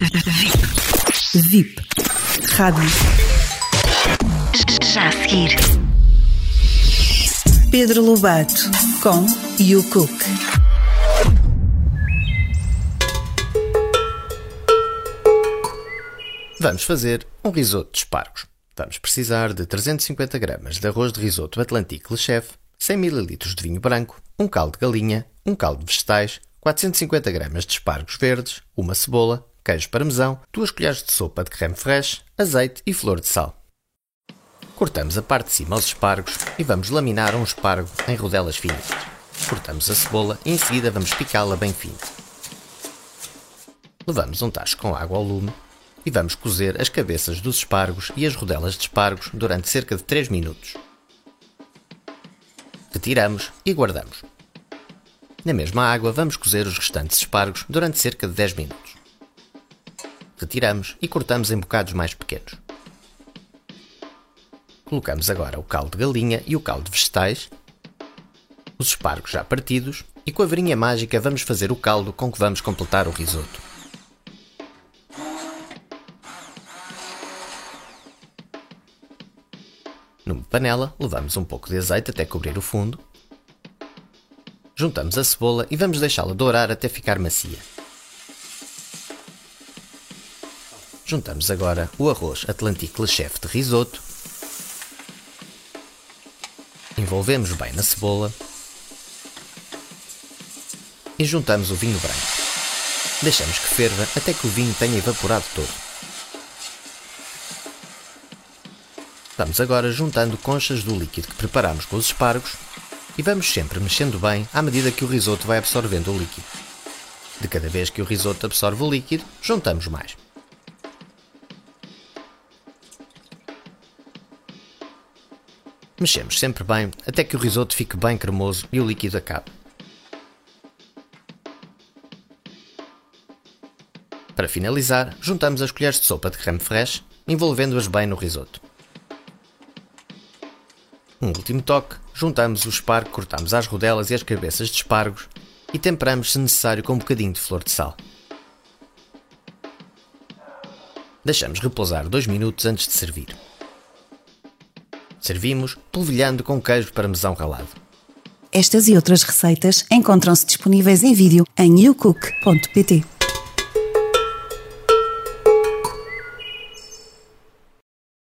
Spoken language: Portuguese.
VIP. VIP. Rádio. Já a seguir. Pedro Lobato com You Cook. Vamos fazer um risoto de espargos. Vamos precisar de 350 gramas de arroz de risoto Atlantique Le Chef, 100 ml de vinho branco, um caldo de galinha, um caldo de vegetais, 450 gramas de espargos verdes, uma cebola, queijo parmesão, duas colheres de sopa de creme fraiche, azeite e flor de sal. Cortamos a parte de cima aos espargos e vamos laminar um espargo em rodelas finas. Cortamos a cebola e em seguida vamos picá-la bem fino. Levamos um tacho com água ao lume e vamos cozer as cabeças dos espargos e as rodelas de espargos durante cerca de 3 minutos. Retiramos e guardamos. Na mesma água vamos cozer os restantes espargos durante cerca de 10 minutos. Retiramos e cortamos em bocados mais pequenos. Colocamos agora o caldo de galinha e o caldo de vegetais, os espargos já partidos e com a varinha mágica vamos fazer o caldo com que vamos completar o risoto. Numa panela, levamos um pouco de azeite até cobrir o fundo. Juntamos a cebola e vamos deixá-la dourar até ficar macia. Juntamos agora o arroz Atlantique Le Chef de risoto. Envolvemos bem na cebola. E juntamos o vinho branco. Deixamos que ferva até que o vinho tenha evaporado todo. Vamos agora juntando conchas do líquido que preparamos com os espargos e vamos sempre mexendo bem à medida que o risoto vai absorvendo o líquido. De cada vez que o risoto absorve o líquido, juntamos mais. Mexemos sempre bem até que o risoto fique bem cremoso e o líquido acabe. Para finalizar, juntamos as colheres de sopa de creme fraiche, envolvendo-as bem no risoto. Um último toque, juntamos o espargo, cortamos as rodelas e as cabeças de espargos e temperamos se necessário com um bocadinho de flor de sal. Deixamos repousar 2 minutos antes de servir. Servimos polvilhando com queijo parmesão ralado. Estas e outras receitas encontram-se disponíveis em vídeo em youcook.pt.